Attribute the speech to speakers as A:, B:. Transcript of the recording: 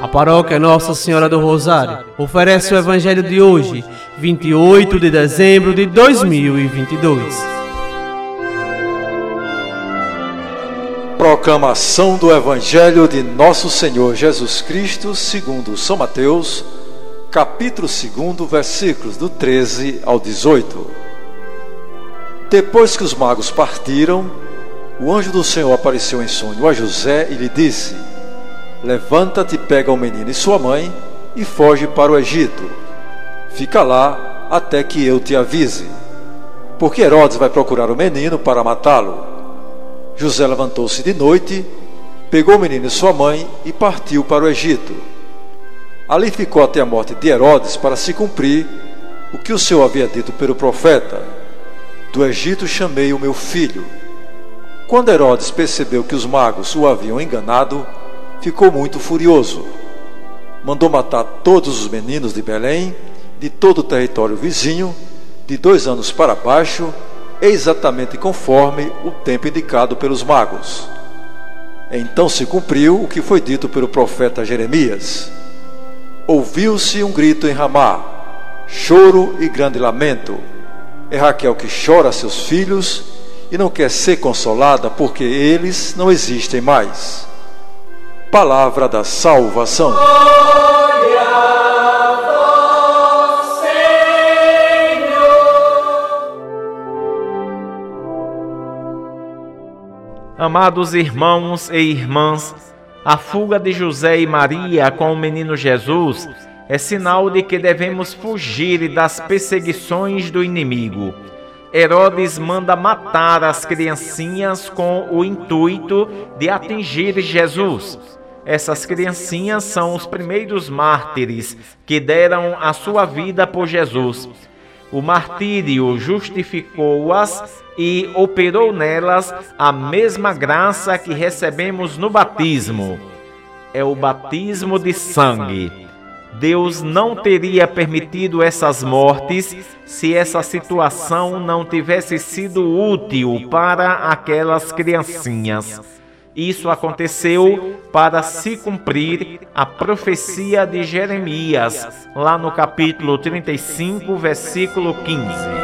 A: A paróquia Nossa Senhora do Rosário oferece o Evangelho de hoje, 28 de dezembro de 2022.
B: Proclamação do Evangelho de Nosso Senhor Jesus Cristo, segundo São Mateus, capítulo 2, versículos do 13 ao 18. Depois que os magos partiram, o anjo do Senhor apareceu em sonho a José e lhe disse: Levanta-te, pega o menino e sua mãe e foge para o Egito. Fica lá até que eu te avise. Porque Herodes vai procurar o menino para matá-lo. José levantou-se de noite, pegou o menino e sua mãe e partiu para o Egito. Ali ficou até a morte de Herodes para se cumprir o que o Senhor havia dito pelo profeta: Do Egito chamei o meu filho. Quando Herodes percebeu que os magos o haviam enganado, ficou muito furioso. Mandou matar todos os meninos de Belém, de todo o território vizinho, de dois anos para baixo, exatamente conforme o tempo indicado pelos magos. Então se cumpriu o que foi dito pelo profeta Jeremias. Ouviu-se um grito em Ramá, choro e grande lamento. É Raquel que chora seus filhos e não quer ser consolada porque eles não existem mais. Palavra da salvação. Glória a vós,
C: Amados irmãos e irmãs, a fuga de José e Maria com o menino Jesus é sinal de que devemos fugir das perseguições do inimigo. Herodes manda matar as criancinhas com o intuito de atingir Jesus. Essas criancinhas são os primeiros mártires que deram a sua vida por Jesus. O martírio justificou-as e operou nelas a mesma graça que recebemos no batismo. É o batismo de sangue. Deus não teria permitido essas mortes se essa situação não tivesse sido útil para aquelas criancinhas. Isso aconteceu para se cumprir a profecia de Jeremias, lá no capítulo 35, versículo 15.